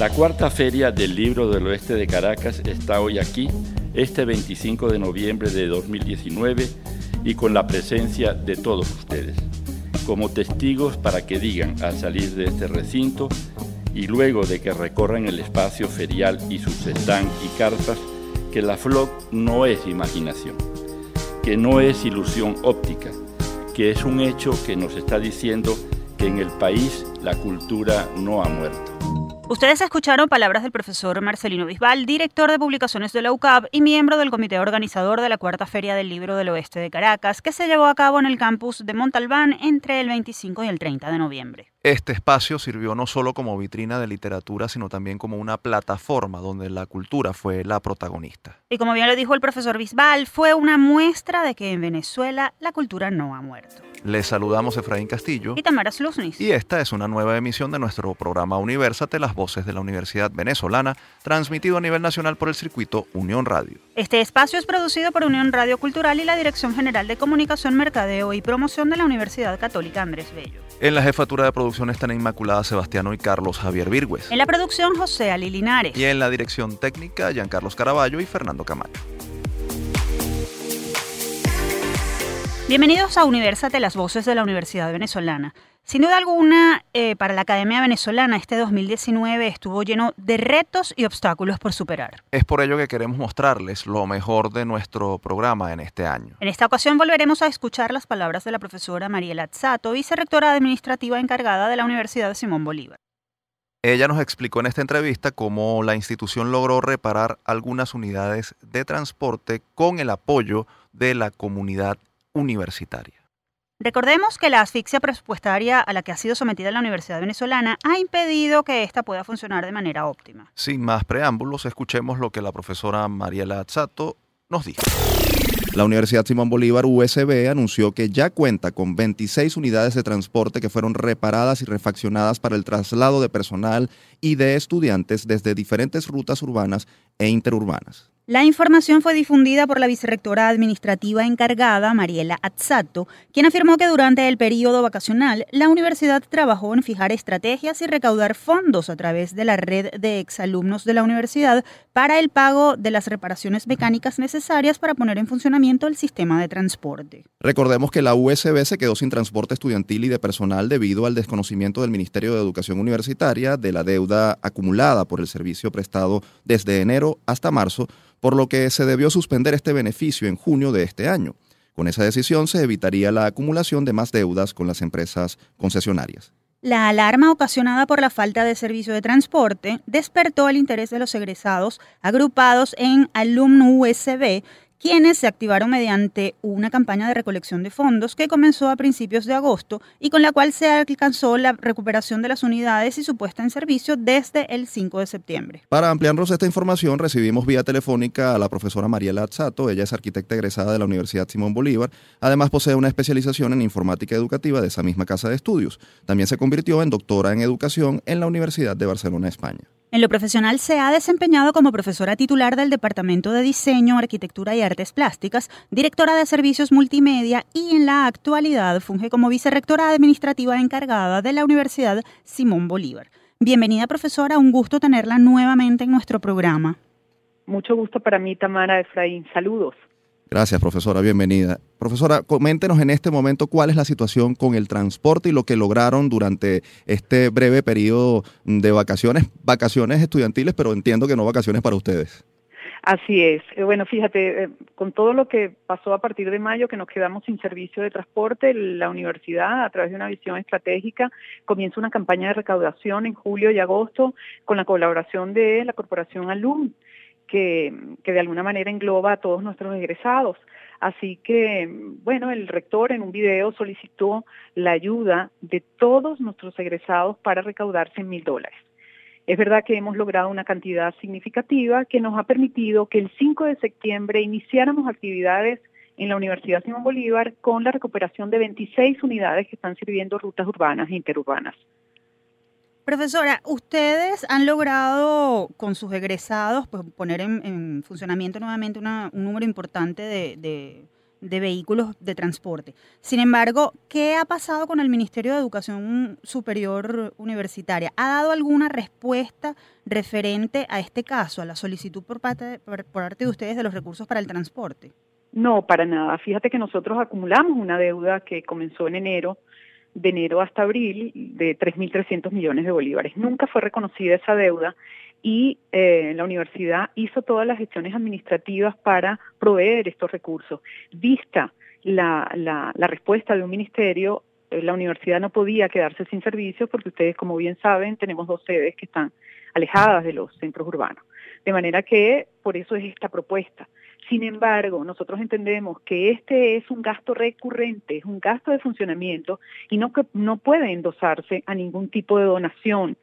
La cuarta feria del libro del oeste de Caracas está hoy aquí, este 25 de noviembre de 2019, y con la presencia de todos ustedes, como testigos para que digan al salir de este recinto y luego de que recorran el espacio ferial y sus stands y cartas, que la FLOC no es imaginación, que no es ilusión óptica, que es un hecho que nos está diciendo que en el país la cultura no ha muerto. Ustedes escucharon palabras del profesor Marcelino Bisbal, director de publicaciones de la UCAP y miembro del comité organizador de la Cuarta Feria del Libro del Oeste de Caracas, que se llevó a cabo en el campus de Montalbán entre el 25 y el 30 de noviembre. Este espacio sirvió no solo como vitrina de literatura, sino también como una plataforma donde la cultura fue la protagonista. Y como bien lo dijo el profesor Bisbal, fue una muestra de que en Venezuela la cultura no ha muerto. Les saludamos Efraín Castillo y Tamara Sluznis. Y esta es una nueva emisión de nuestro programa Universate, las voces de la Universidad Venezolana, transmitido a nivel nacional por el circuito Unión Radio. Este espacio es producido por Unión Radio Cultural y la Dirección General de Comunicación, Mercadeo y Promoción de la Universidad Católica Andrés Bello. En la jefatura de producción están Inmaculada Sebastiano y Carlos Javier Virgües. En la producción José Ali Linares. Y en la dirección técnica Giancarlos Caraballo y Fernando Camacho. Bienvenidos a Universate, las voces de la Universidad Venezolana. Sin duda alguna, eh, para la Academia Venezolana este 2019 estuvo lleno de retos y obstáculos por superar. Es por ello que queremos mostrarles lo mejor de nuestro programa en este año. En esta ocasión volveremos a escuchar las palabras de la profesora Mariela Azzato, vicerrectora administrativa encargada de la Universidad Simón Bolívar. Ella nos explicó en esta entrevista cómo la institución logró reparar algunas unidades de transporte con el apoyo de la comunidad universitaria. Recordemos que la asfixia presupuestaria a la que ha sido sometida la Universidad Venezolana ha impedido que ésta pueda funcionar de manera óptima. Sin más preámbulos, escuchemos lo que la profesora Mariela Azzato nos dijo. La Universidad Simón Bolívar USB anunció que ya cuenta con 26 unidades de transporte que fueron reparadas y refaccionadas para el traslado de personal y de estudiantes desde diferentes rutas urbanas e interurbanas. La información fue difundida por la vicerrectora administrativa encargada, Mariela Azzato, quien afirmó que durante el periodo vacacional la universidad trabajó en fijar estrategias y recaudar fondos a través de la red de exalumnos de la universidad para el pago de las reparaciones mecánicas necesarias para poner en funcionamiento el sistema de transporte. Recordemos que la USB se quedó sin transporte estudiantil y de personal debido al desconocimiento del Ministerio de Educación Universitaria de la deuda acumulada por el servicio prestado desde enero hasta marzo por lo que se debió suspender este beneficio en junio de este año. Con esa decisión se evitaría la acumulación de más deudas con las empresas concesionarias. La alarma ocasionada por la falta de servicio de transporte despertó el interés de los egresados agrupados en Alumno USB quienes se activaron mediante una campaña de recolección de fondos que comenzó a principios de agosto y con la cual se alcanzó la recuperación de las unidades y su puesta en servicio desde el 5 de septiembre. Para ampliarnos esta información, recibimos vía telefónica a la profesora Mariela Azzato. Ella es arquitecta egresada de la Universidad Simón Bolívar. Además, posee una especialización en informática educativa de esa misma casa de estudios. También se convirtió en doctora en educación en la Universidad de Barcelona, España. En lo profesional se ha desempeñado como profesora titular del Departamento de Diseño, Arquitectura y Artes Plásticas, directora de Servicios Multimedia y en la actualidad funge como vicerrectora administrativa encargada de la Universidad Simón Bolívar. Bienvenida profesora, un gusto tenerla nuevamente en nuestro programa. Mucho gusto para mí, Tamara Efraín. Saludos. Gracias, profesora. Bienvenida. Profesora, coméntenos en este momento cuál es la situación con el transporte y lo que lograron durante este breve periodo de vacaciones, vacaciones estudiantiles, pero entiendo que no vacaciones para ustedes. Así es. Eh, bueno, fíjate, eh, con todo lo que pasó a partir de mayo, que nos quedamos sin servicio de transporte, la universidad, a través de una visión estratégica, comienza una campaña de recaudación en julio y agosto con la colaboración de la Corporación Alum que, de alguna manera engloba a todos nuestros egresados. Así que, bueno, el rector en un video solicitó la ayuda de todos nuestros egresados para recaudar 100 mil dólares. Es verdad que hemos logrado una cantidad significativa que nos ha permitido que el 5 de septiembre iniciáramos actividades en la Universidad Simón Bolívar con la recuperación de 26 unidades que están sirviendo rutas urbanas e interurbanas. Profesora, ustedes han logrado con sus egresados pues, poner en, funcionamiento nuevamente un número importante de, vehículos de transporte. Sin embargo, ¿qué ha pasado con el Ministerio de Educación Superior Universitaria? ¿Ha dado alguna respuesta referente a este caso, a la solicitud por parte, por parte de ustedes de los recursos para el transporte? No, para nada. Fíjate que nosotros acumulamos una deuda que comenzó en enero, de enero hasta abril, de 3.300 millones de bolívares. Nunca fue reconocida esa deuda y eh, la universidad hizo todas las gestiones administrativas para proveer estos recursos. Vista la, la, la respuesta de un ministerio, eh, la universidad no podía quedarse sin servicios porque ustedes, como bien saben, tenemos dos sedes que están alejadas de los centros urbanos. De manera que por eso es esta propuesta. Sin embargo, nosotros entendemos que este es un gasto recurrente, es un gasto de funcionamiento y no, no puede endosarse a ningún tipo de donación,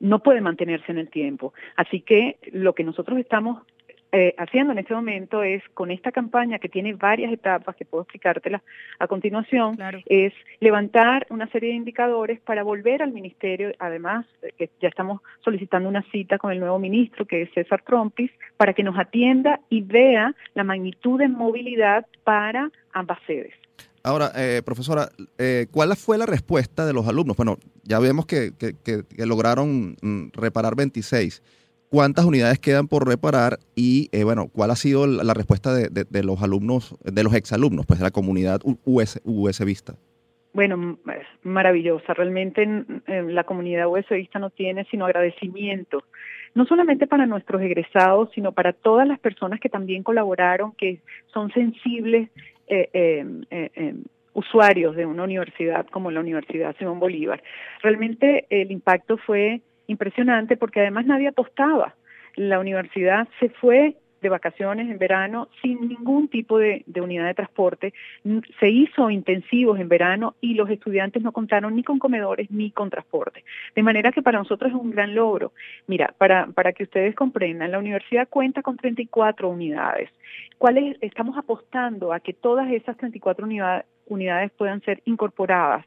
no puede mantenerse en el tiempo. Así que lo que nosotros estamos eh, haciendo en este momento es con esta campaña que tiene varias etapas que puedo explicártelas a continuación, es levantar una serie de indicadores para volver al ministerio, además que ya estamos solicitando una cita con el nuevo ministro que es César Trompis para que nos atienda y vea la magnitud de movilidad para ambas sedes. Ahora, eh, profesora, eh, ¿cuál fue la respuesta de los alumnos? Bueno, ya vemos que, que lograron mm, reparar 26 cuántas unidades quedan por reparar y, eh, bueno, cuál ha sido la, respuesta de, los alumnos, de los exalumnos, pues de la comunidad US, USBista. Bueno, maravillosa. Realmente la comunidad USBista no tiene sino agradecimiento, no solamente para nuestros egresados, sino para todas las personas que también colaboraron, que son sensibles eh, eh, usuarios de una universidad como la Universidad Simón Bolívar. Realmente el impacto fue impresionante porque además nadie apostaba. La universidad se fue de vacaciones en verano sin ningún tipo de, unidad de transporte. Se hizo intensivos en verano y los estudiantes no contaron ni con comedores ni con transporte. De manera que para nosotros es un gran logro. Mira, para, para que ustedes comprendan, la universidad cuenta con 34 unidades. ¿Cuáles estamos apostando a que todas esas 34 unidades puedan ser incorporadas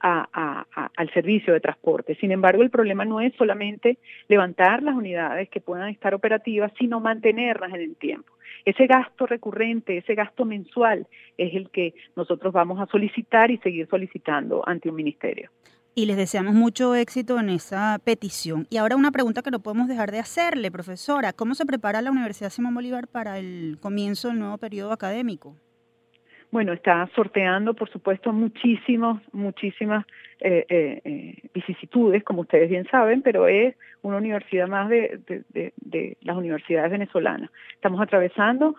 al servicio de transporte. Sin embargo, el problema no es solamente levantar las unidades que puedan estar operativas, sino mantenerlas en el tiempo. Ese gasto recurrente, ese gasto mensual es el que nosotros vamos a solicitar y seguir solicitando ante un ministerio. Y les deseamos mucho éxito en esa petición. Y ahora una pregunta que no podemos dejar de hacerle, profesora. ¿Cómo se prepara la Universidad Simón Bolívar para el comienzo del nuevo periodo académico? Bueno, está sorteando, por supuesto, muchísimos, muchísimas eh, eh, eh, vicisitudes, como ustedes bien saben, pero es una universidad más de, de las universidades venezolanas. Estamos atravesando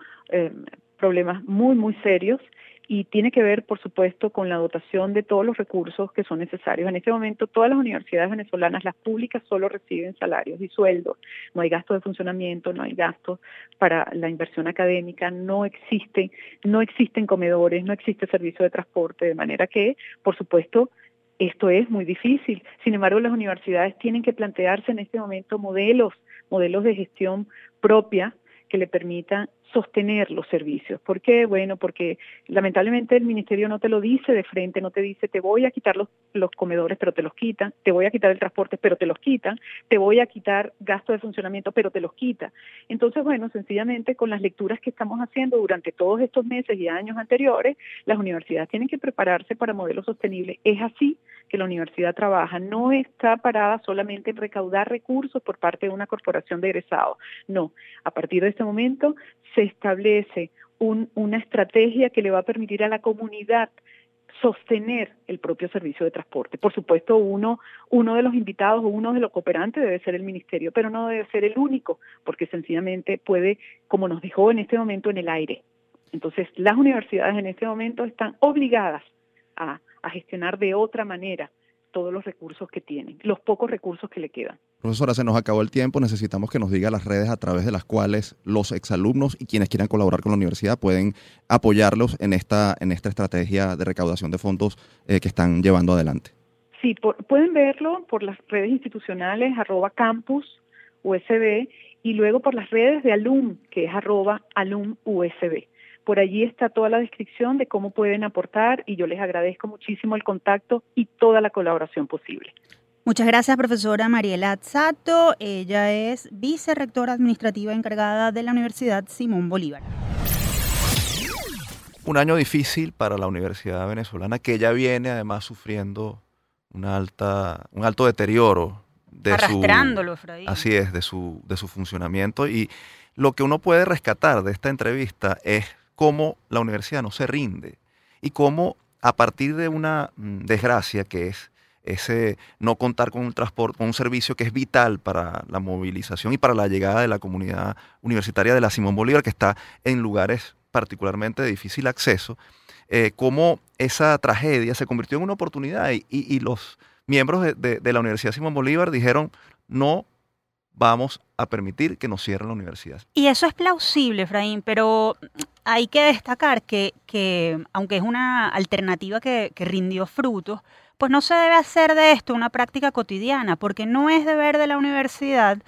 problemas muy, muy serios y tiene que ver, por supuesto, con la dotación de todos los recursos que son necesarios. En este momento, todas las universidades venezolanas, las públicas, solo reciben salarios y sueldos. No hay gastos de funcionamiento, no hay gastos para la inversión académica, no existen, no existen comedores, no existe servicio de transporte, de manera que, por supuesto, esto es muy difícil. Sin embargo, las universidades tienen que plantearse en este momento modelos, modelos de gestión propia que le permitan sostener los servicios. ¿Por qué? Bueno, porque lamentablemente el ministerio no te lo dice de frente, no te dice te voy a quitar los, comedores, pero te los quitan, te voy a quitar el transporte, pero te los quitan, te voy a quitar gasto de funcionamiento, pero te los quita. Entonces, bueno, sencillamente con las lecturas que estamos haciendo durante todos estos meses y años anteriores, las universidades tienen que prepararse para modelos sostenibles. Es así que la universidad trabaja, no está parada solamente en recaudar recursos por parte de una corporación de egresados, no, a partir de este momento se establece una estrategia que le va a permitir a la comunidad sostener el propio servicio de transporte. Por supuesto, uno, uno de los invitados o uno de los cooperantes debe ser el ministerio, pero no debe ser el único, porque sencillamente puede, como nos dijo en este momento, en el aire. Entonces, las universidades en este momento están obligadas a gestionar de otra manera todos los recursos que tienen, los pocos recursos que le quedan. Profesora, se nos acabó el tiempo, necesitamos que nos diga las redes a través de las cuales los exalumnos y quienes quieran colaborar con la universidad pueden apoyarlos en esta, en esta estrategia de recaudación de fondos eh, que están llevando adelante. Sí, pueden verlo por las redes institucionales, arroba campus USB, y luego por las redes de alum, que es arroba alum USB. Por allí está toda la descripción de cómo pueden aportar y yo les agradezco muchísimo el contacto y toda la colaboración posible. Muchas gracias, profesora Mariela Azzato. Ella es vicerrectora administrativa encargada de la Universidad Simón Bolívar. un año difícil para la Universidad Venezolana, que ya viene además sufriendo una alta, un alto deterioro de Arrastrándolo, su, Así es, de su, de su funcionamiento. Y lo que uno puede rescatar de esta entrevista es cómo la universidad no se rinde y cómo a partir de una mm, desgracia que es ese no contar con un transporte, con un servicio que es vital para la movilización y para la llegada de la comunidad universitaria de la Simón Bolívar, que está en lugares particularmente de difícil acceso, eh, cómo esa tragedia se convirtió en una oportunidad y, los miembros de, la Universidad Simón Bolívar dijeron, no vamos a permitir que nos cierren la universidad. Y eso es plausible, Efraín, pero hay que destacar que, que aunque es una alternativa que, que rindió frutos, pues no se debe hacer de esto una práctica cotidiana, porque no es deber de la universidad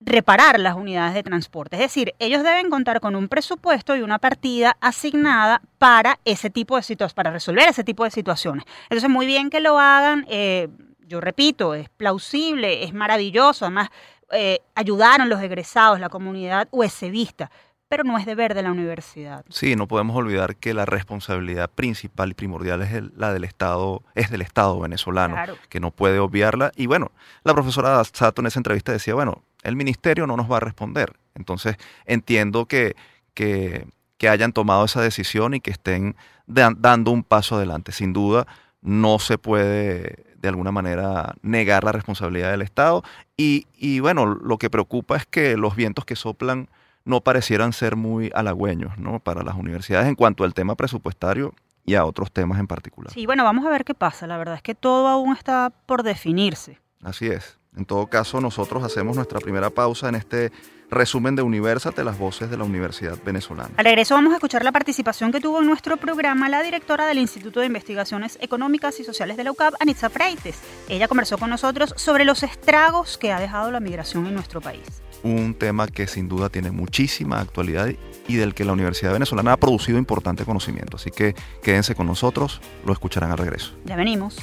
reparar las unidades de transporte. Es decir, ellos deben contar con un presupuesto y una partida asignada para ese tipo de situaciones, para resolver ese tipo de situaciones. Entonces, muy bien que lo hagan. Eh, yo repito, es plausible, es maravilloso. Además, eh, ayudaron los egresados, la comunidad USBista pero no es deber de la universidad. Sí, no podemos olvidar que la responsabilidad principal y primordial es la del Estado, es del Estado venezolano, que no puede obviarla. Y bueno, la profesora Sato en esa entrevista decía, bueno, el ministerio no nos va a responder. Entonces, entiendo que, que, hayan tomado esa decisión y que estén dando un paso adelante. Sin duda, no se puede de alguna manera negar la responsabilidad del Estado. Y, y bueno, lo que preocupa es que los vientos que soplan no parecieran ser muy halagüeños ¿no? para las universidades en cuanto al tema presupuestario y a otros temas en particular. Sí, bueno, vamos a ver qué pasa. La verdad es que todo aún está por definirse. Así es. En todo caso, nosotros hacemos nuestra primera pausa en este resumen de Universate, las voces de la Universidad Venezolana. Al regreso vamos a escuchar la participación que tuvo en nuestro programa la directora del Instituto de Investigaciones Económicas y Sociales de la UCAP, Anitza Freites. Ella conversó con nosotros sobre los estragos que ha dejado la migración en nuestro país un tema que sin duda tiene muchísima actualidad y del que la Universidad Venezolana ha producido importante conocimiento. Así que quédense con nosotros, lo escucharán al regreso. Ya venimos.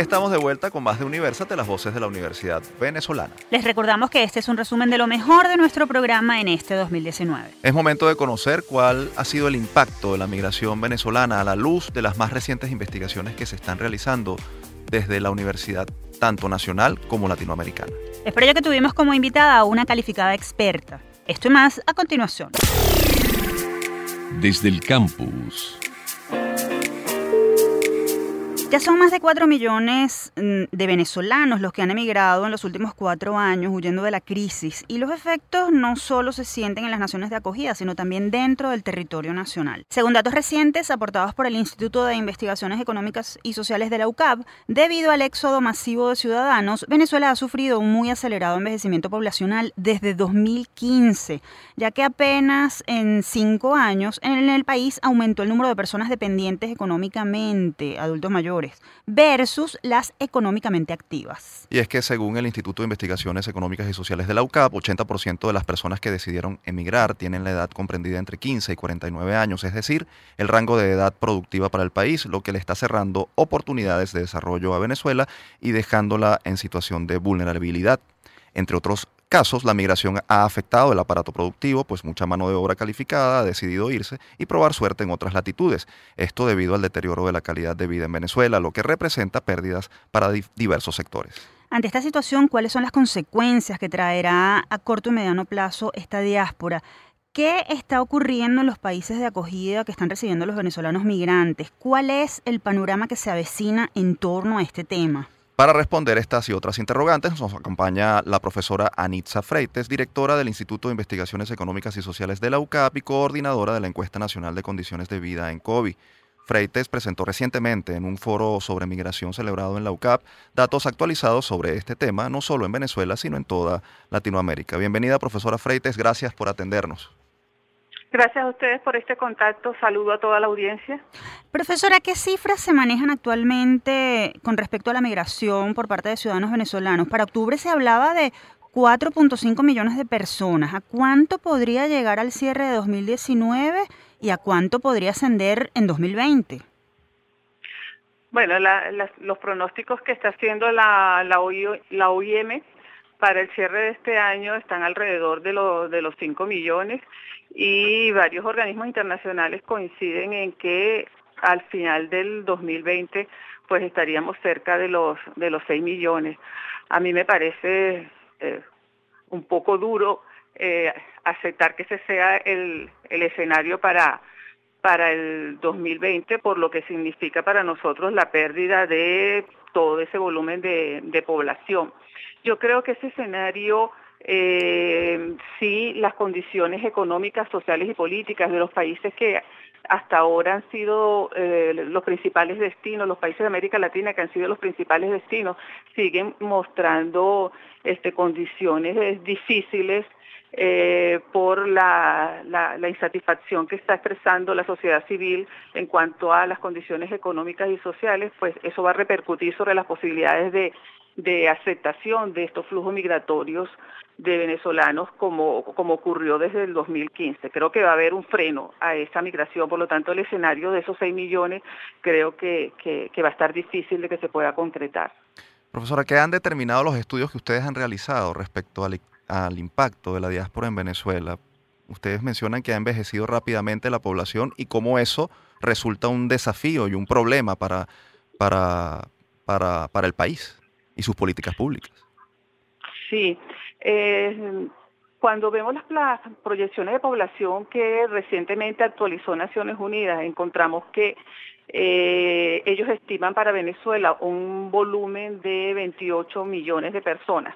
Estamos de vuelta con más de Universate, las voces de la Universidad Venezolana. Les recordamos que este es un resumen de lo mejor de nuestro programa en este 2019. Es momento de conocer cuál ha sido el impacto de la migración venezolana a la luz de las más recientes investigaciones que se están realizando desde la universidad tanto nacional como latinoamericana. Es por ello que tuvimos como invitada a una calificada experta. Esto y más a continuación. Desde el campus. Ya son más de 4 millones mm, de venezolanos los que han emigrado en los últimos cuatro años huyendo de la crisis y los efectos no solo se sienten en las naciones de acogida, sino también dentro del territorio nacional. Según datos recientes aportados por el Instituto de Investigaciones Económicas y Sociales de la UCAP, debido al éxodo masivo de ciudadanos, Venezuela ha sufrido un muy acelerado envejecimiento poblacional desde 2015, ya que apenas en cinco años en el país aumentó el número de personas dependientes económicamente, adultos mayores versus las económicamente activas. Y es que según el Instituto de Investigaciones Económicas y Sociales de la UCAP, 80% de las personas que decidieron emigrar tienen la edad comprendida entre 15 y 49 años, es decir, el rango de edad productiva para el país, lo que le está cerrando oportunidades de desarrollo a Venezuela y dejándola en situación de vulnerabilidad. Entre otros casos, la migración ha afectado el aparato productivo, pues mucha mano de obra calificada ha decidido irse y probar suerte en otras latitudes. Esto debido al deterioro de la calidad de vida en Venezuela, lo que representa pérdidas para diversos sectores. Ante esta situación, ¿cuáles son las consecuencias que traerá a corto y mediano plazo esta diáspora? ¿Qué está ocurriendo en los países de acogida que están recibiendo los venezolanos migrantes? ¿Cuál es el panorama que se avecina en torno a este tema? Para responder estas y otras interrogantes nos acompaña la profesora Anitza Freites, directora del Instituto de Investigaciones Económicas y Sociales de la UCAP y coordinadora de la Encuesta Nacional de Condiciones de Vida en COVID. Freites presentó recientemente en un foro sobre migración celebrado en la UCAP datos actualizados sobre este tema, no solo en Venezuela, sino en toda Latinoamérica. Bienvenida, profesora Freites, gracias por atendernos. Gracias a ustedes por este contacto. Saludo a toda la audiencia. Profesora, ¿qué cifras se manejan actualmente con respecto a la migración por parte de ciudadanos venezolanos? Para octubre se hablaba de 4.5 millones de personas. ¿A cuánto podría llegar al cierre de 2019 y a cuánto podría ascender en 2020? Bueno, los pronósticos que está haciendo la, la, OIM para el cierre de este año están alrededor de, de los 5 millones y varios organismos internacionales coinciden en que al final del 2020 pues estaríamos cerca de los de los 6 millones. A mí me parece eh, un poco duro eh, aceptar que ese sea el, el escenario para para el 2020 por lo que significa para nosotros la pérdida de todo ese volumen de, de población. Yo creo que ese escenario eh, sí las condiciones económicas, sociales y políticas de los países que hasta ahora han sido eh, los principales destinos, los países de América Latina que han sido los principales destinos, siguen mostrando este, condiciones difíciles eh, por la, la, insatisfacción que está expresando la sociedad civil en cuanto a las condiciones económicas y sociales, pues eso va a repercutir sobre las posibilidades de, de aceptación de estos flujos migratorios de venezolanos como, como ocurrió desde el 2015. Creo que va a haber un freno a esa migración, por lo tanto el escenario de esos 6 millones creo que, que va a estar difícil de que se pueda concretar. Profesora, ¿qué han determinado los estudios que ustedes han realizado respecto al al impacto de la diáspora en Venezuela. Ustedes mencionan que ha envejecido rápidamente la población y cómo eso resulta un desafío y un problema para, para, para, para el país y sus políticas públicas. Sí, eh, cuando vemos las, proyecciones de población que recientemente actualizó Naciones Unidas, encontramos que eh, ellos estiman para Venezuela un volumen de 28 millones de personas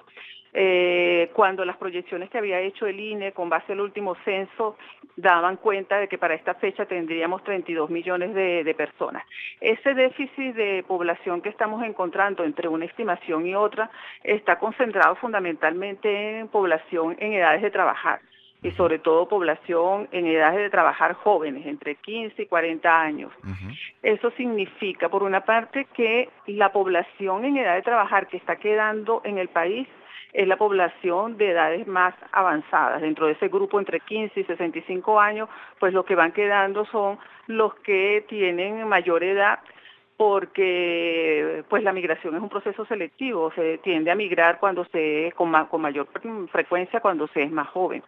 eh, cuando las proyecciones que había hecho el INE con base al último censo daban cuenta de que para esta fecha tendríamos 32 millones de, personas. Ese déficit de población que estamos encontrando entre una estimación y otra está concentrado fundamentalmente en población en edades de trabajar y sobre todo población en edades de trabajar jóvenes, entre 15 y 40 años. Eso significa, por una parte, que la población en edad de trabajar que está quedando en el país es la población de edades más avanzadas. Dentro de ese grupo entre 15 y 65 años, pues los que van quedando son los que tienen mayor edad porque pues la migración es un proceso selectivo, se tiende a migrar cuando se con, con mayor frecuencia cuando se es más joven.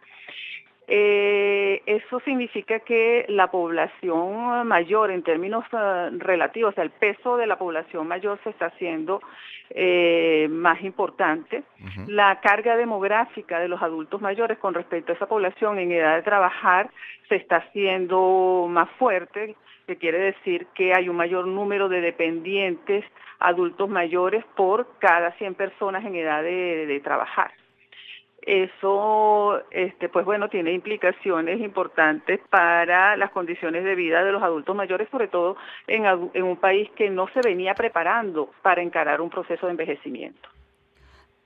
Eh, eso significa que la población mayor, en términos uh, relativos, o sea, el peso de la población mayor se está haciendo eh, más importante. La carga demográfica de los adultos mayores con respecto a esa población en edad de trabajar se está haciendo más fuerte, que quiere decir que hay un mayor número de dependientes adultos mayores por cada 100 personas en edad de trabajar eso este pues bueno tiene implicaciones importantes para las condiciones de vida de los adultos mayores sobre todo en, en un país que no se venía preparando para encarar un proceso de envejecimiento.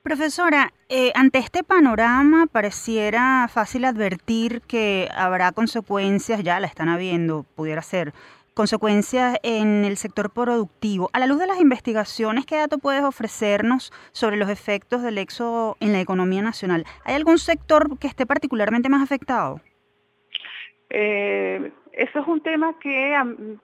Profesora, eh, ante este panorama pareciera fácil advertir que habrá consecuencias, ya la están habiendo, pudiera ser, consecuencias en el sector productivo. A la luz de las investigaciones, ¿qué dato puedes ofrecernos sobre los efectos del éxodo en la economía nacional? ¿Hay algún sector que esté particularmente más afectado? Eh, eso es un tema que,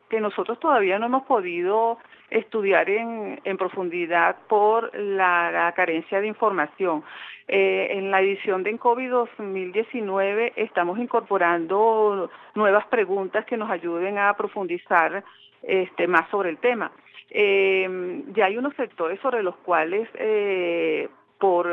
que nosotros todavía no hemos podido estudiar en, en profundidad por la, carencia de información. Eh, en la edición de COVID 2019 estamos incorporando nuevas preguntas que nos ayuden a profundizar este, más sobre el tema. Eh, ya hay unos sectores sobre los cuales eh, por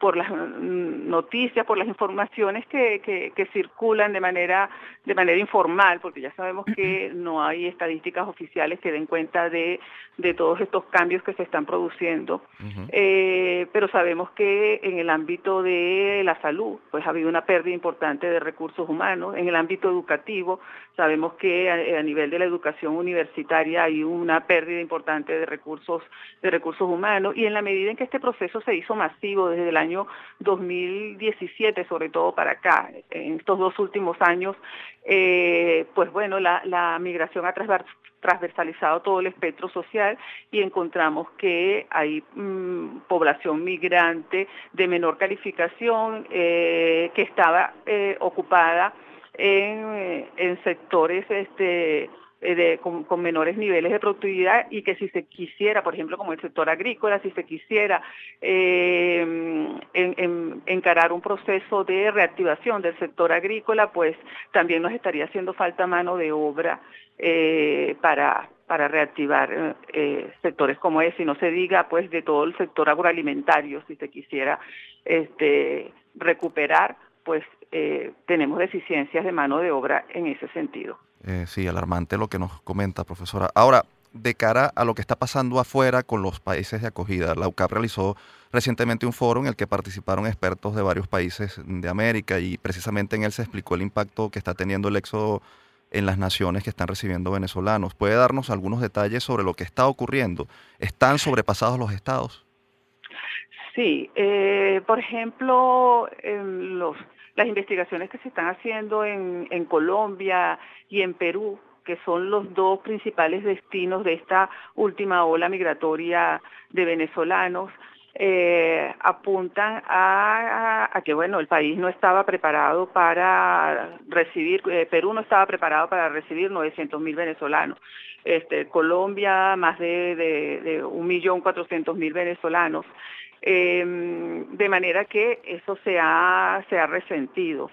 por las noticias, por las informaciones que, que, circulan de manera, de manera informal, porque ya sabemos que no hay estadísticas oficiales que den cuenta de, de todos estos cambios que se están produciendo. Eh, pero sabemos que en el ámbito de la salud, pues ha habido una pérdida importante de recursos humanos. En el ámbito educativo, sabemos que a, a nivel de la educación universitaria hay una pérdida importante de recursos, de recursos humanos. Y en la medida en que este proceso se hizo masivo desde el año año 2017, sobre todo para acá, en estos dos últimos años, eh, pues bueno, la, migración ha transversalizado todo el espectro social y encontramos que hay mm, población migrante de menor calificación eh, que estaba eh, ocupada en sectores este, eh, con, menores niveles de productividad y que si se quisiera, por ejemplo, como el sector agrícola, si se quisiera eh, encarar un proceso de reactivación del sector agrícola, pues también nos estaría haciendo falta mano de obra eh, para para reactivar sectores como ese y no se diga pues de todo el sector agroalimentario si se quisiera este recuperar pues tenemos deficiencias de mano de obra en ese sentido. Eh, sí, alarmante lo que nos comenta, profesora. Ahora, de cara a lo que está pasando afuera con los países de acogida, la UCAP realizó recientemente un foro en el que participaron expertos de varios países de América y precisamente en él se explicó el impacto que está teniendo el éxodo en las naciones que están recibiendo venezolanos. ¿Puede darnos algunos detalles sobre lo que está ocurriendo? ¿Están sobrepasados los estados? Sí, eh, por ejemplo, los las investigaciones que se están haciendo en, Colombia y en Perú, que son los dos principales destinos de esta última ola migratoria de venezolanos, eh, apuntan a, que bueno el país no estaba preparado para recibir eh, Perú no estaba preparado para recibir 900 mil venezolanos. Este Colombia más de, de, de un millón cuatrocientos mil venezolanos eh, de manera que eso se ha, se ha resentido.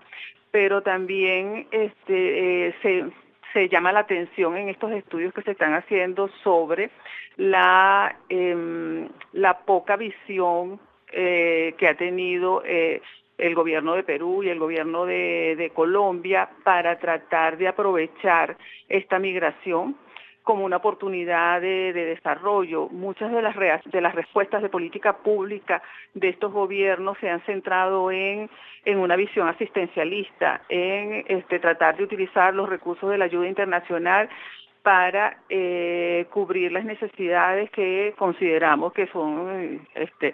Pero también este, eh, se, se llama la atención en estos estudios que se están haciendo sobre la, eh, la poca visión eh, que ha tenido eh, el gobierno de Perú y el gobierno de Colombia para tratar de aprovechar esta migración como una oportunidad de, desarrollo. Muchas de las, de las respuestas de política pública de estos gobiernos se han centrado en, en una visión asistencialista, en este, tratar de utilizar los recursos de la ayuda internacional para eh, cubrir las necesidades que consideramos que son este,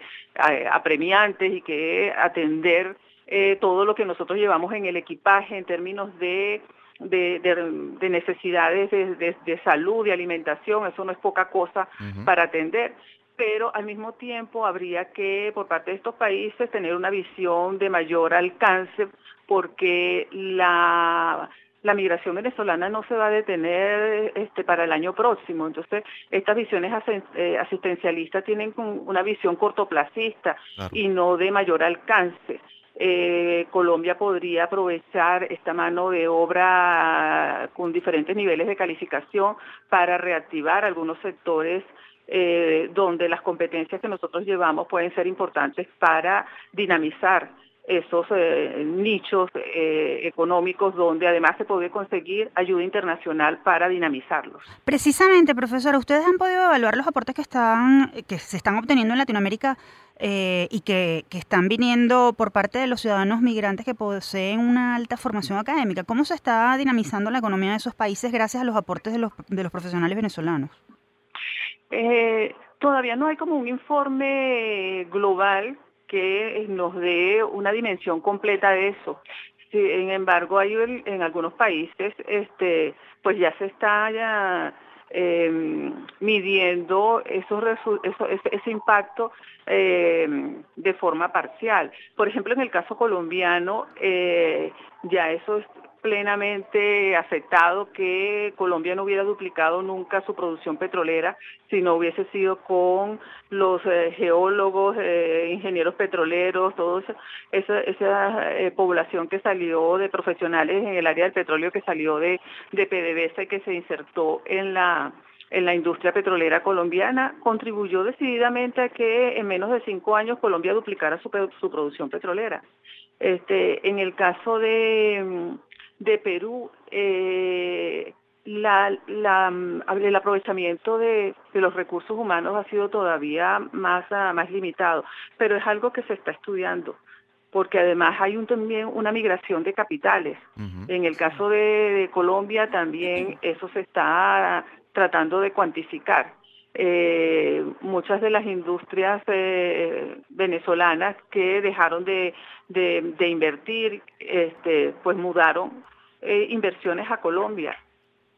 apremiantes y que atender eh, todo lo que nosotros llevamos en el equipaje en términos de de, necesidades de, salud, de alimentación, eso no es poca cosa para atender. Pero al mismo tiempo habría que, por parte de estos países, tener una visión de mayor alcance, porque la, la migración venezolana no se va a detener este, para el año próximo. Entonces, estas visiones eh, asistencialistas tienen una visión cortoplacista y no de mayor alcance eh, Colombia podría aprovechar esta mano de obra con diferentes niveles de calificación para reactivar algunos sectores eh, donde las competencias que nosotros llevamos pueden ser importantes para dinamizar esos eh, nichos eh, económicos donde además se puede conseguir ayuda internacional para dinamizarlos. Precisamente, profesora, ustedes han podido evaluar los aportes que están que se están obteniendo en Latinoamérica eh, y que, que, están viniendo por parte de los ciudadanos migrantes que poseen una alta formación académica. ¿Cómo se está dinamizando la economía de esos países gracias a los aportes de los, de los profesionales venezolanos? Eh, todavía no hay como un informe global que nos dé una dimensión completa de eso. Sin embargo, hay en algunos países, este, pues ya se está eh, midiendo esos eso, ese, impacto eh, de forma parcial. Por ejemplo, en el caso colombiano, eh, ya eso plenamente aceptado que Colombia no hubiera duplicado nunca su producción petrolera si no hubiese sido con los eh, geólogos, eh, ingenieros petroleros, toda esa, eh, población que salió de profesionales en el área del petróleo que salió de, de PDVSA y que se insertó en la en la industria petrolera colombiana contribuyó decididamente a que en menos de cinco años Colombia duplicara su, su producción petrolera. Este, en el caso de, de Perú, eh, la, la, el aprovechamiento de, de, los recursos humanos ha sido todavía más, ah, más limitado, pero es algo que se está estudiando porque además hay un, también una migración de capitales. En el caso de, Colombia también eso se está tratando de cuantificar. Eh, muchas de las industrias eh, venezolanas que dejaron de, de, de, invertir, este, pues mudaron eh, inversiones a Colombia,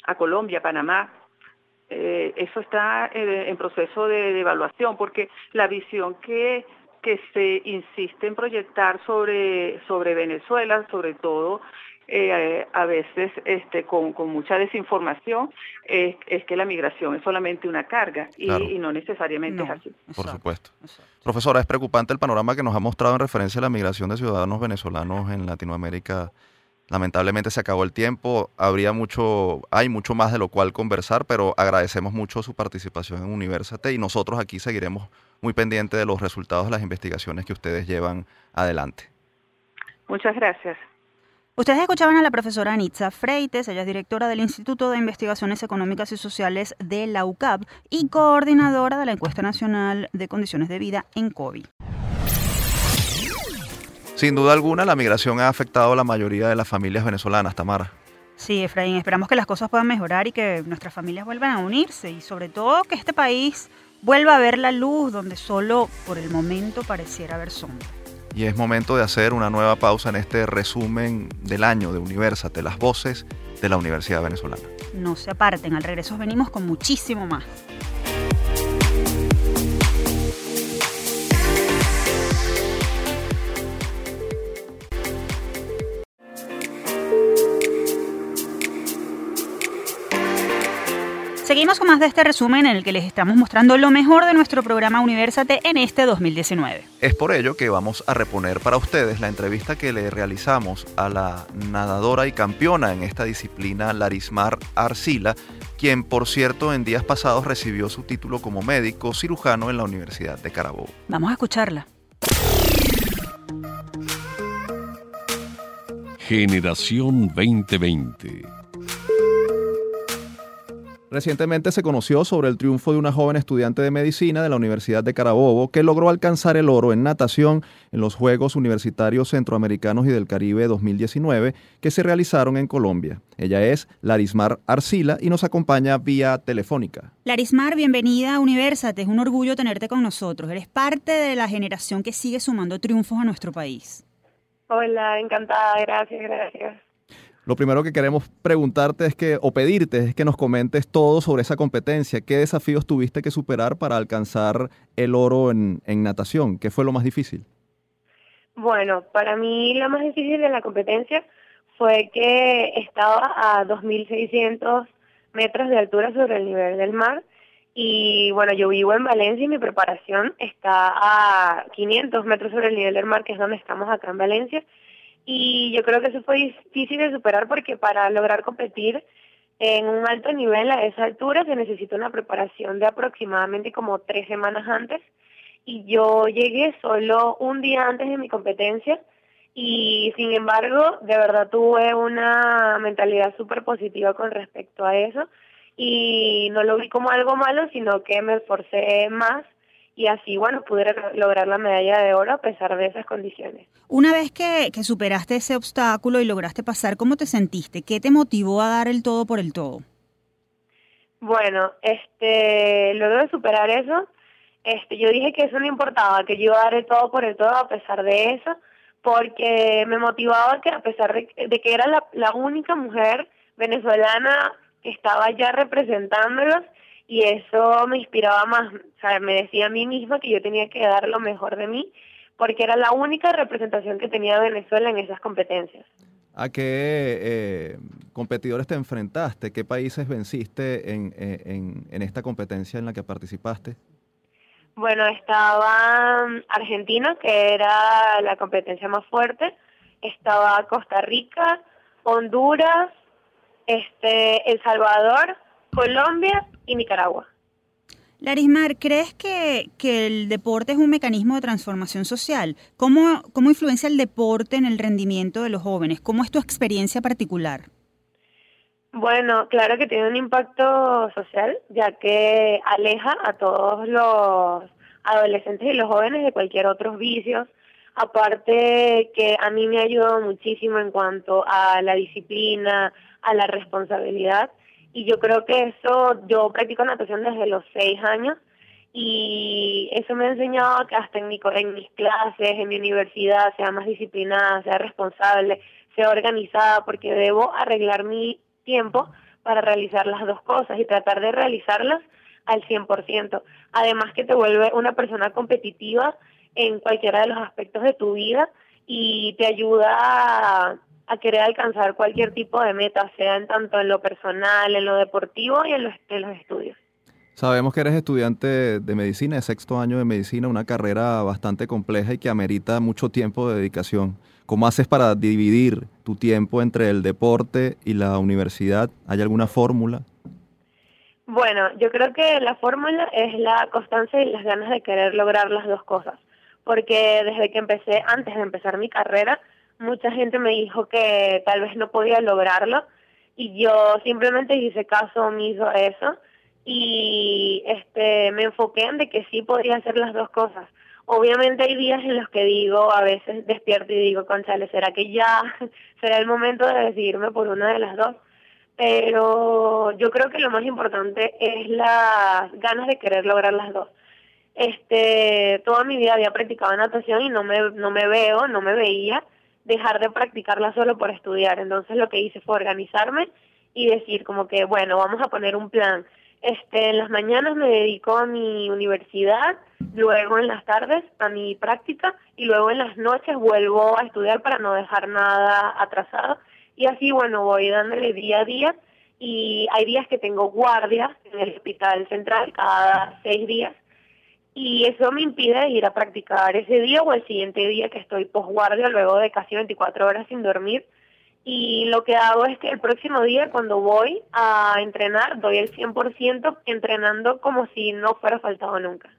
a Colombia, Panamá. Eh, eso está eh, en proceso de, evaluación porque la visión que, que se insiste en proyectar sobre, sobre Venezuela, sobre todo eh, a veces este, con, mucha desinformación, es, que la migración es solamente una carga y, no necesariamente es así. Por supuesto. Profesora, es preocupante el panorama que nos ha mostrado en referencia a la migración de ciudadanos venezolanos en Latinoamérica. Lamentablemente se acabó el tiempo, habría mucho, hay mucho más de lo cual conversar, pero agradecemos mucho su participación en Universate y nosotros aquí seguiremos muy pendientes de los resultados de las investigaciones que ustedes llevan adelante. Muchas gracias. Ustedes escuchaban a la profesora Anitza Freites, ella es directora del Instituto de Investigaciones Económicas y Sociales de la UCAP y coordinadora de la Encuesta Nacional de Condiciones de Vida en COVID. Sin duda alguna, la migración ha afectado a la mayoría de las familias venezolanas, Tamara. Sí, Efraín, esperamos que las cosas puedan mejorar y que nuestras familias vuelvan a unirse y sobre todo que este país vuelva a ver la luz donde solo por el momento pareciera haber sombra y es momento de hacer una nueva pausa en este resumen del año de Universate, las voces de la Universidad Venezolana. No se aparten, al regreso venimos con muchísimo más. Seguimos con más de este resumen en el que les estamos mostrando lo mejor de nuestro programa Universate en este 2019. Es por ello que vamos a reponer para ustedes la entrevista que le realizamos a la nadadora y campeona en esta disciplina Larismar Arcila, quien por cierto en días pasados recibió su título como médico cirujano en la Universidad de Carabobo. Vamos a escucharla. Generación 2020 Recientemente se conoció sobre el triunfo de una joven estudiante de medicina de la Universidad de Carabobo que logró alcanzar el oro en natación en los Juegos Universitarios Centroamericanos y del Caribe 2019 que se realizaron en Colombia. Ella es Larismar Arcila y nos acompaña vía telefónica. Larismar, bienvenida a Universate. Es un orgullo tenerte con nosotros. Eres parte de la generación que sigue sumando triunfos a nuestro país. Hola, encantada. Gracias, gracias. Lo primero que queremos preguntarte es que, o pedirte, es que nos comentes todo sobre esa competencia. ¿Qué desafíos tuviste que superar para alcanzar el oro en, natación? ¿Qué fue lo más difícil? Bueno, para mí lo más difícil de la competencia fue que estaba a 2.600 metros de altura sobre el nivel del mar y bueno, yo vivo en Valencia y mi preparación está a 500 metros sobre el nivel del mar, que es donde estamos acá en Valencia y yo creo que eso fue difícil de superar porque para lograr competir en un alto nivel a esa altura se necesita una preparación de aproximadamente como tres semanas antes. Y yo llegué solo un día antes de mi competencia y sin embargo de verdad tuve una mentalidad súper positiva con respecto a eso. Y no lo vi como algo malo sino que me esforcé más y así, bueno, pude lograr la medalla de oro a pesar de esas condiciones. Una vez que, que superaste ese obstáculo y lograste pasar, ¿cómo te sentiste? ¿Qué te motivó a dar el todo por el todo? Bueno, este, luego de superar eso, este, yo dije que eso no importaba, que yo iba a dar el todo por el todo a pesar de eso, porque me motivaba que a pesar de, de que era la, la única mujer venezolana que estaba ya representándolos, y eso me inspiraba más, o sea, me decía a mí misma que yo tenía que dar lo mejor de mí porque era la única representación que tenía Venezuela en esas competencias. ¿A qué eh, competidores te enfrentaste? ¿Qué países venciste en, eh, en, en, esta competencia en la que participaste? Bueno, estaba Argentina, que era la competencia más fuerte, estaba Costa Rica, Honduras, este, El Salvador, Colombia y Nicaragua. Larismar, ¿crees que, que, el deporte es un mecanismo de transformación social? ¿Cómo, ¿Cómo influencia el deporte en el rendimiento de los jóvenes? ¿Cómo es tu experiencia particular? Bueno, claro que tiene un impacto social, ya que aleja a todos los adolescentes y los jóvenes de cualquier otro vicio. Aparte que a mí me ha ayudado muchísimo en cuanto a la disciplina, a la responsabilidad y yo creo que eso, yo practico natación desde los seis años y eso me ha enseñado que hasta en, en mis clases, en mi universidad, sea más disciplinada, sea responsable, sea organizada, porque debo arreglar mi tiempo para realizar las dos cosas y tratar de realizarlas al 100%. Además que te vuelve una persona competitiva en cualquiera de los aspectos de tu vida y te ayuda a a querer alcanzar cualquier tipo de meta, sea en tanto en lo personal, en lo deportivo y en los, en los estudios. Sabemos que eres estudiante de medicina, de sexto año de medicina, una carrera bastante compleja y que amerita mucho tiempo de dedicación. ¿Cómo haces para dividir tu tiempo entre el deporte y la universidad? ¿Hay alguna fórmula? Bueno, yo creo que la fórmula es la constancia y las ganas de querer lograr las dos cosas. Porque desde que empecé, antes de empezar mi carrera, mucha gente me dijo que tal vez no podía lograrlo y yo simplemente hice caso omiso a eso y este me enfoqué en de que sí podría hacer las dos cosas. Obviamente hay días en los que digo, a veces despierto y digo, conchale, ¿será que ya será el momento de decidirme por una de las dos? Pero yo creo que lo más importante es las ganas de querer lograr las dos. Este, toda mi vida había practicado natación y no me, no me veo, no me veía dejar de practicarla solo por estudiar. Entonces lo que hice fue organizarme y decir como que, bueno, vamos a poner un plan este, en las mañanas me dedico a mi universidad, luego en las tardes a mi práctica y luego en las noches vuelvo a estudiar para no dejar nada atrasado. Y así, bueno, voy dándole día a día y hay días que tengo guardias en el hospital central cada seis días y eso me impide ir a practicar ese día o el siguiente día que estoy posguardia luego de casi 24 horas sin dormir y lo que hago es que el próximo día cuando voy a entrenar doy el 100% entrenando como si no fuera faltado nunca.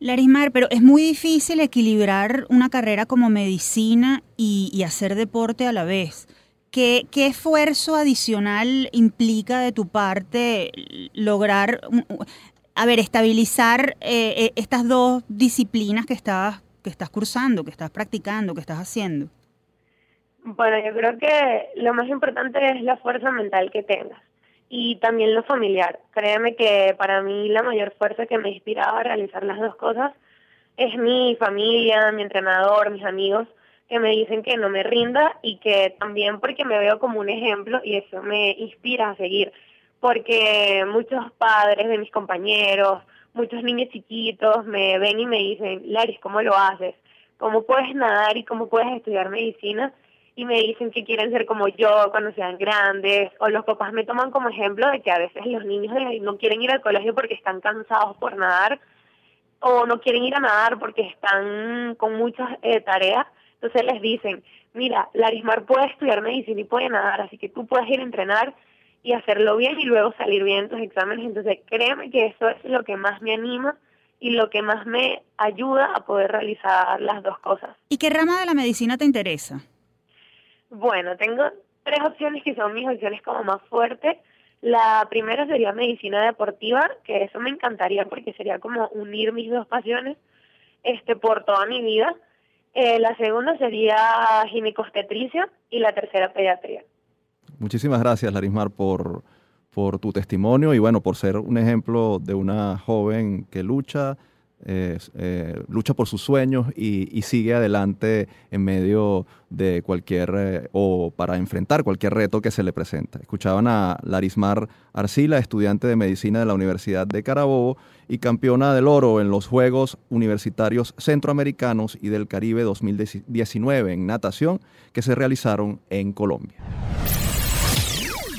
Larismar, pero es muy difícil equilibrar una carrera como medicina y, hacer deporte a la vez. ¿Qué, ¿Qué, esfuerzo adicional implica de tu parte lograr, a ver, estabilizar eh, eh, estas dos disciplinas que estás, que estás cursando, que estás practicando, que estás haciendo? Bueno, yo creo que lo más importante es la fuerza mental que tengas y también lo familiar. Créeme que para mí la mayor fuerza que me inspiraba a realizar las dos cosas es mi familia, mi entrenador, mis amigos, que me dicen que no me rinda y que también porque me veo como un ejemplo y eso me inspira a seguir. Porque muchos padres de mis compañeros, muchos niños chiquitos me ven y me dicen, Laris, ¿cómo lo haces? ¿Cómo puedes nadar y cómo puedes estudiar medicina? y me dicen que quieren ser como yo cuando sean grandes, o los papás me toman como ejemplo de que a veces los niños no quieren ir al colegio porque están cansados por nadar, o no quieren ir a nadar porque están con muchas eh, tareas, entonces les dicen, mira, Larismar puede estudiar medicina y puede nadar, así que tú puedes ir a entrenar y hacerlo bien y luego salir bien en tus exámenes, entonces créeme que eso es lo que más me anima y lo que más me ayuda a poder realizar las dos cosas. ¿Y qué rama de la medicina te interesa? Bueno, tengo tres opciones que son mis opciones como más fuertes. La primera sería medicina deportiva, que eso me encantaría porque sería como unir mis dos pasiones este por toda mi vida. Eh, la segunda sería ginecostetricia y la tercera pediatría. Muchísimas gracias, Larismar, por, por tu testimonio y bueno, por ser un ejemplo de una joven que lucha, eh, lucha por sus sueños y, sigue adelante en medio de cualquier eh, o para enfrentar cualquier reto que se le presenta. Escuchaban a Larismar Arcila, estudiante de medicina de la Universidad de Carabobo y campeona del oro en los Juegos Universitarios Centroamericanos y del Caribe 2019 en natación que se realizaron en Colombia.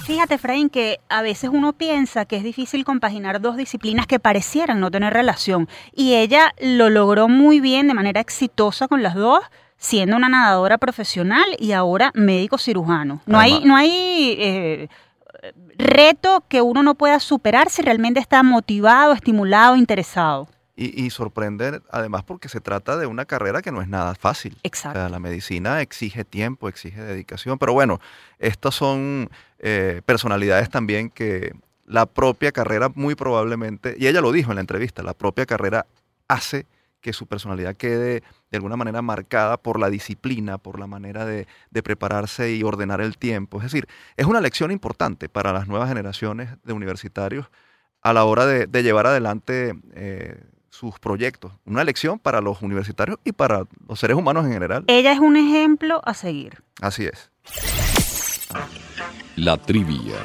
Fíjate, Fraín, que a veces uno piensa que es difícil compaginar dos disciplinas que parecieran no tener relación. Y ella lo logró muy bien, de manera exitosa con las dos, siendo una nadadora profesional y ahora médico cirujano. No hay, no hay eh, reto que uno no pueda superar si realmente está motivado, estimulado, interesado. Y, sorprender además porque se trata de una carrera que no es nada fácil. Exacto. la medicina exige tiempo, exige dedicación, pero bueno, estas son eh, personalidades también que la propia carrera muy probablemente, y ella lo dijo en la entrevista, la propia carrera hace que su personalidad quede de alguna manera marcada por la disciplina, por la manera de, prepararse y ordenar el tiempo. Es decir, es una lección importante para las nuevas generaciones de universitarios a la hora de, llevar adelante eh, sus proyectos. Una lección para los universitarios y para los seres humanos en general. Ella es un ejemplo a seguir. Así es. La trivia.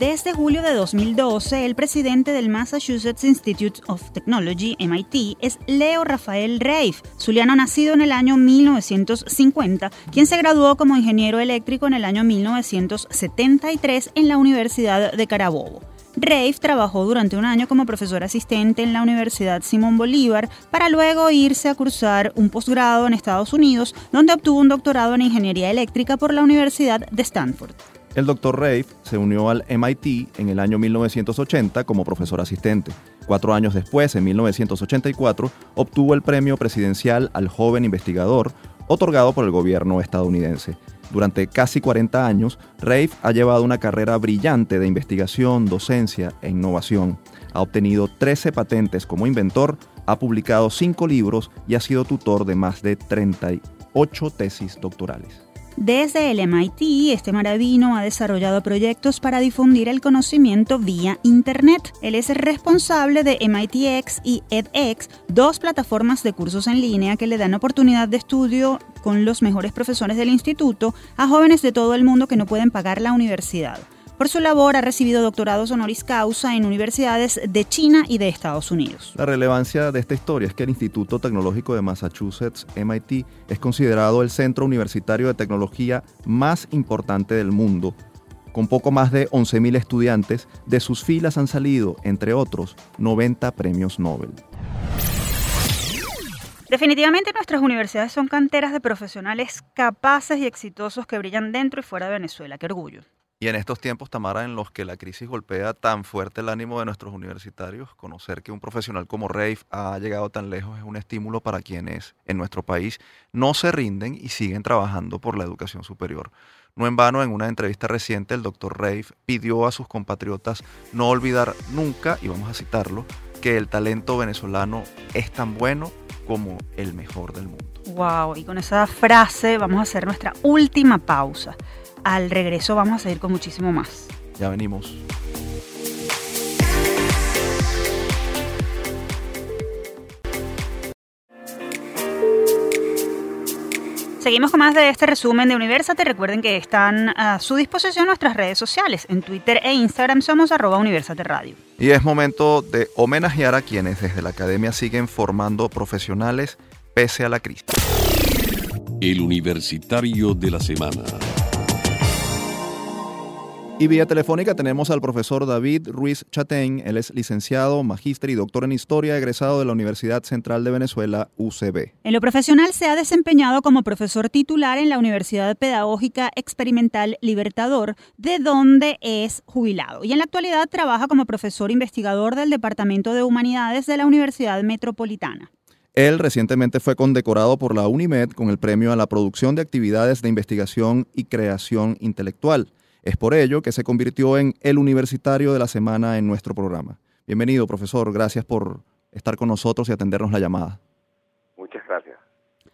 Desde julio de 2012, el presidente del Massachusetts Institute of Technology, MIT, es Leo Rafael Reif, zuliano nacido en el año 1950, quien se graduó como ingeniero eléctrico en el año 1973 en la Universidad de Carabobo. Reif trabajó durante un año como profesor asistente en la Universidad Simón Bolívar para luego irse a cursar un posgrado en Estados Unidos, donde obtuvo un doctorado en ingeniería eléctrica por la Universidad de Stanford. El Dr. Reif se unió al MIT en el año 1980 como profesor asistente. Cuatro años después, en 1984, obtuvo el premio presidencial al joven investigador, otorgado por el gobierno estadounidense. Durante casi 40 años, Reif ha llevado una carrera brillante de investigación, docencia e innovación. Ha obtenido 13 patentes como inventor, ha publicado 5 libros y ha sido tutor de más de 38 tesis doctorales. Desde el MIT, este maravino ha desarrollado proyectos para difundir el conocimiento vía Internet. Él es responsable de MITx y edX, dos plataformas de cursos en línea que le dan oportunidad de estudio con los mejores profesores del instituto a jóvenes de todo el mundo que no pueden pagar la universidad. Por su labor ha recibido doctorados honoris causa en universidades de China y de Estados Unidos. La relevancia de esta historia es que el Instituto Tecnológico de Massachusetts, MIT, es considerado el centro universitario de tecnología más importante del mundo. Con poco más de 11.000 estudiantes, de sus filas han salido, entre otros, 90 premios Nobel. Definitivamente nuestras universidades son canteras de profesionales capaces y exitosos que brillan dentro y fuera de Venezuela. Qué orgullo. Y en estos tiempos, Tamara, en los que la crisis golpea tan fuerte el ánimo de nuestros universitarios, conocer que un profesional como Rafe ha llegado tan lejos es un estímulo para quienes en nuestro país no se rinden y siguen trabajando por la educación superior. No en vano, en una entrevista reciente, el doctor Rafe pidió a sus compatriotas no olvidar nunca, y vamos a citarlo, que el talento venezolano es tan bueno como el mejor del mundo. Wow, y con esa frase vamos a hacer nuestra última pausa. Al regreso vamos a seguir con muchísimo más. Ya venimos. Seguimos con más de este resumen de Universate. Recuerden que están a su disposición nuestras redes sociales. En Twitter e Instagram somos arroba Universate Radio. Y es momento de homenajear a quienes desde la academia siguen formando profesionales pese a la crisis. El Universitario de la Semana. Y vía telefónica tenemos al profesor David Ruiz Chatén. Él es licenciado, magíster y doctor en historia, egresado de la Universidad Central de Venezuela, UCB. En lo profesional se ha desempeñado como profesor titular en la Universidad Pedagógica Experimental Libertador, de donde es jubilado. Y en la actualidad trabaja como profesor investigador del Departamento de Humanidades de la Universidad Metropolitana. Él recientemente fue condecorado por la UNIMED con el premio a la producción de actividades de investigación y creación intelectual. Es por ello que se convirtió en el universitario de la semana en nuestro programa. Bienvenido, profesor. Gracias por estar con nosotros y atendernos la llamada. Muchas gracias.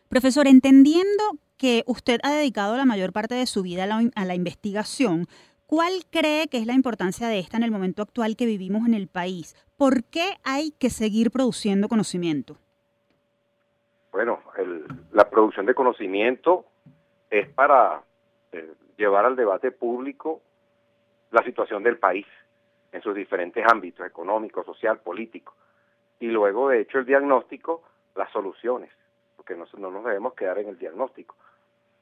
Profesor, entendiendo que usted ha dedicado la mayor parte de su vida a la, a la, investigación, ¿cuál cree que es la importancia de esta en el momento actual que vivimos en el país? ¿Por qué hay que seguir produciendo conocimiento? Bueno, el, la producción de conocimiento es para eh, llevar al debate público la situación del país en sus diferentes ámbitos, económico, social, político. Y luego, de hecho, el diagnóstico, las soluciones, porque no, no nos debemos quedar en el diagnóstico,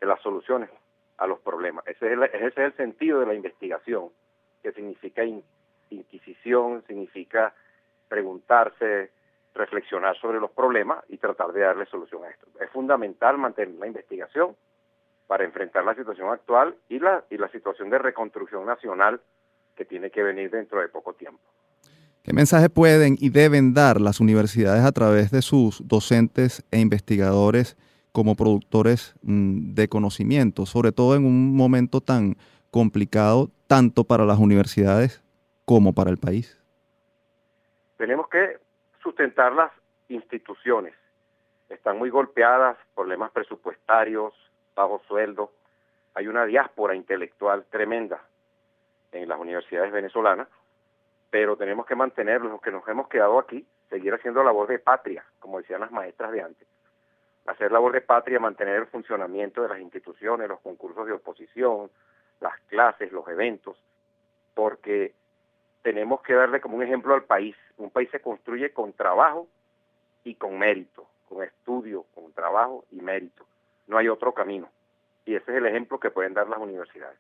en las soluciones a los problemas. Ese es el, ese es el sentido de la investigación, que significa in, inquisición, significa preguntarse, reflexionar sobre los problemas y tratar de darle solución a esto. Es fundamental mantener la investigación para enfrentar la situación actual y la, y la situación de reconstrucción nacional que tiene que venir dentro de poco tiempo. ¿Qué mensaje pueden y deben dar las universidades a través de sus docentes e investigadores como productores mm, de conocimiento, sobre todo en un momento tan complicado tanto para las universidades como para el país? Tenemos que sustentar las instituciones. Están muy golpeadas, problemas presupuestarios, bajo sueldo. Hay una diáspora intelectual tremenda en las universidades venezolanas, pero tenemos que mantener los que nos hemos quedado aquí, seguir haciendo labor de patria, como decían las maestras de antes. Hacer labor de patria, mantener el funcionamiento de las instituciones, los concursos de oposición, las clases, los eventos, porque tenemos que darle como un ejemplo al país. Un país se construye con trabajo y con mérito, con estudio, con trabajo y mérito. No hay otro camino. Y ese es el ejemplo que pueden dar las universidades.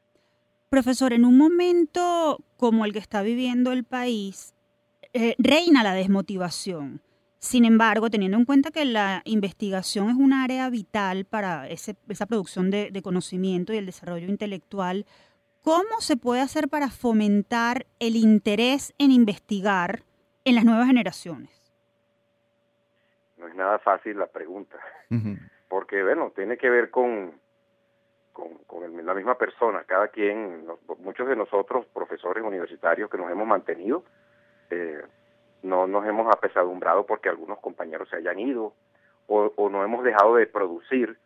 Profesor, en un momento como el que está viviendo el país, eh, reina la desmotivación. Sin embargo, teniendo en cuenta que la investigación es un área vital para esa producción de, conocimiento y el desarrollo intelectual, ¿cómo se puede hacer para fomentar el interés en investigar en las nuevas generaciones? No es nada fácil la pregunta, porque bueno, tiene que ver con, con, la misma persona, cada quien, muchos de nosotros, profesores universitarios que nos hemos mantenido, eh, no nos hemos apesadumbrado porque algunos compañeros se hayan ido o, no hemos dejado de producir.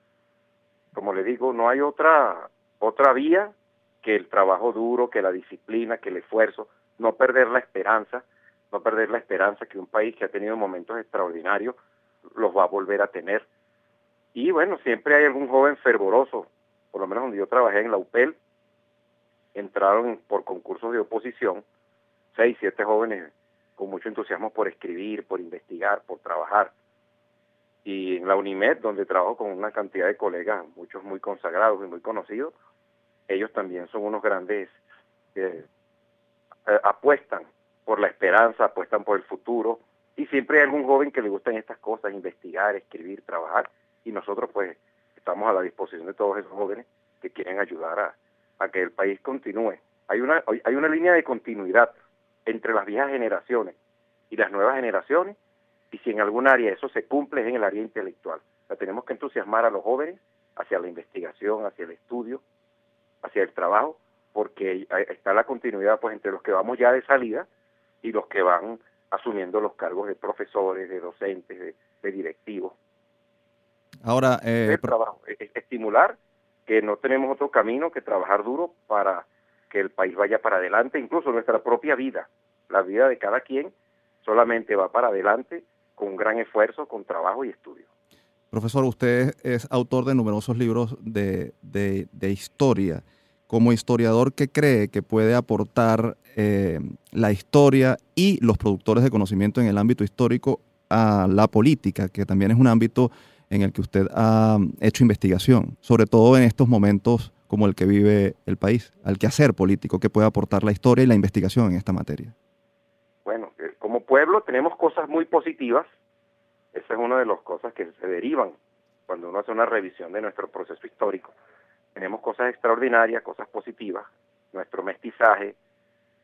Como le digo, no hay otra, otra vía que el trabajo duro, que la disciplina, que el esfuerzo, no perder la esperanza, no perder la esperanza que un país que ha tenido momentos extraordinarios los va a volver a tener. Y bueno, siempre hay algún joven fervoroso, por lo menos donde yo trabajé en la UPEL, entraron por concursos de oposición, seis, siete jóvenes con mucho entusiasmo por escribir, por investigar, por trabajar. Y en la UNIMED, donde trabajo con una cantidad de colegas, muchos muy consagrados y muy conocidos, ellos también son unos grandes, eh, eh, apuestan por la esperanza, apuestan por el futuro, y siempre hay algún joven que le gustan estas cosas, investigar, escribir, trabajar, y nosotros pues estamos a la disposición de todos esos jóvenes que quieren ayudar a, que el país continúe. Hay una, hay una línea de continuidad entre las viejas generaciones y las nuevas generaciones, y si en algún área eso se cumple es en el área intelectual. O tenemos que entusiasmar a los jóvenes hacia la investigación, hacia el estudio, hacia el trabajo, porque está la continuidad pues entre los que vamos ya de salida y los que van asumiendo los cargos de profesores, de docentes, de, directivos. Ahora, eh, el trabajo, estimular que no tenemos otro camino que trabajar duro para que el país vaya para adelante, incluso nuestra propia vida, la vida de cada quien solamente va para adelante con gran esfuerzo, con trabajo y estudio. Profesor, usted es autor de numerosos libros de, historia. Como historiador, ¿qué cree que puede aportar eh, la historia y los productores de conocimiento en el ámbito histórico a la política, que también es un ámbito en el que usted ha hecho investigación, sobre todo en estos momentos como el que vive el país, al quehacer político que puede aportar la historia y la investigación en esta materia? Bueno, eh, como pueblo tenemos cosas muy positivas. Esa es una de las cosas que se derivan cuando uno hace una revisión de nuestro proceso histórico. Tenemos cosas extraordinarias, cosas positivas, nuestro mestizaje,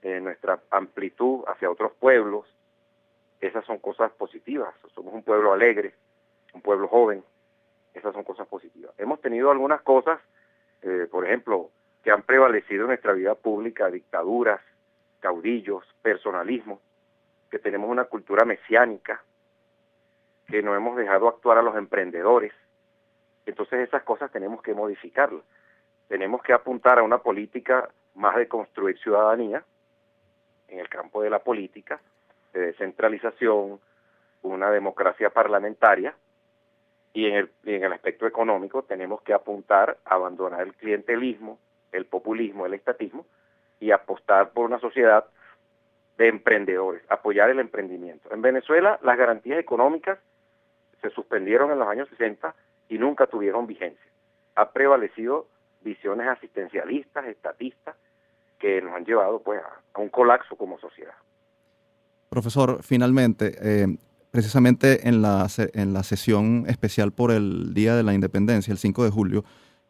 eh, nuestra amplitud hacia otros pueblos, esas son cosas positivas. Somos un pueblo alegre, un pueblo joven, esas son cosas positivas. Hemos tenido algunas cosas eh, por ejemplo, que han prevalecido en nuestra vida pública, dictaduras, caudillos, personalismo, que tenemos una cultura mesiánica, que no hemos dejado actuar a los emprendedores. Entonces esas cosas tenemos que modificarlas. Tenemos que apuntar a una política más de construir ciudadanía en el campo de la política, de descentralización, una democracia parlamentaria, y en el, en el aspecto económico tenemos que apuntar a abandonar el clientelismo, el populismo, el estatismo y apostar por una sociedad de emprendedores, apoyar el emprendimiento. En Venezuela las garantías económicas se suspendieron en los años 60 y nunca tuvieron vigencia. Ha prevalecido visiones asistencialistas, estatistas, que nos han llevado pues a, un colapso como sociedad. Profesor, finalmente, eh, precisamente en la, en la sesión especial por el Día de la Independencia, el 5 de julio,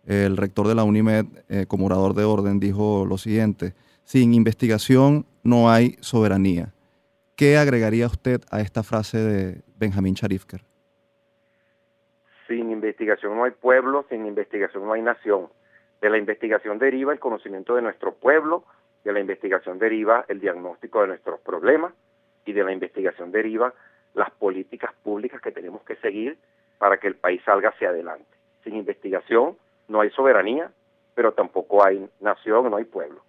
el rector de la UNIMED, eh, como orador de orden, dijo lo siguiente, sin investigación no hay soberanía. ¿Qué agregaría usted a esta frase de Benjamín Charifker? Sin investigación no hay pueblo, sin investigación no hay nación. De la investigación deriva el conocimiento de nuestro pueblo, de la investigación deriva el diagnóstico de nuestros problemas y de la investigación deriva las políticas públicas que tenemos que seguir para que el país salga hacia adelante. Sin investigación no hay soberanía, pero tampoco hay nación, no hay pueblo.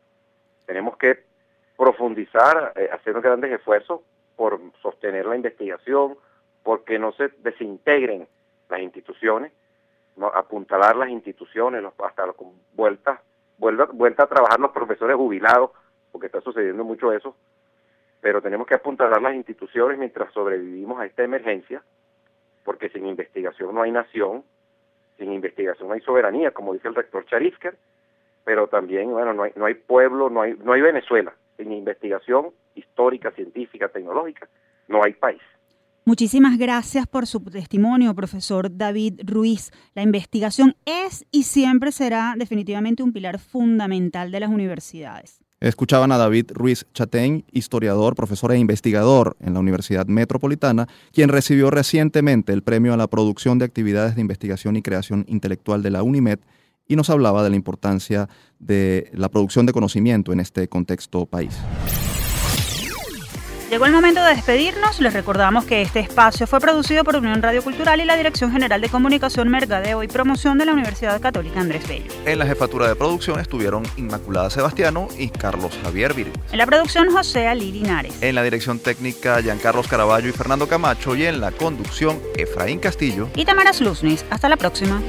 Tenemos que profundizar, eh, hacer grandes esfuerzos por sostener la investigación, porque no se desintegren las instituciones, apuntalar las instituciones, hasta con vuelta, vuelta, vuelta a trabajar los profesores jubilados porque está sucediendo mucho eso, pero tenemos que apuntalar las instituciones mientras sobrevivimos a esta emergencia, porque sin investigación no hay nación, sin investigación no hay soberanía, como dice el rector Charifker, pero también, bueno, no hay, no hay pueblo, no hay, no hay Venezuela, sin investigación histórica, científica, tecnológica, no hay país. Muchísimas gracias por su testimonio, profesor David Ruiz. La investigación es y siempre será definitivamente un pilar fundamental de las universidades. Escuchaban a David Ruiz Chatein, historiador, profesor e investigador en la Universidad Metropolitana, quien recibió recientemente el premio a la producción de actividades de investigación y creación intelectual de la UNIMED y nos hablaba de la importancia de la producción de conocimiento en este contexto país. Llegó el momento de despedirnos. Les recordamos que este espacio fue producido por Unión Radio Cultural y la Dirección General de Comunicación, Mercadeo y Promoción de la Universidad Católica Andrés Bello. En la jefatura de producción estuvieron Inmaculada Sebastiano y Carlos Javier Virgo. En la producción, José Ali Linares. En la dirección técnica, Giancarlos Caraballo y Fernando Camacho. Y en la conducción, Efraín Castillo y Tamara Sluznis. Hasta la próxima.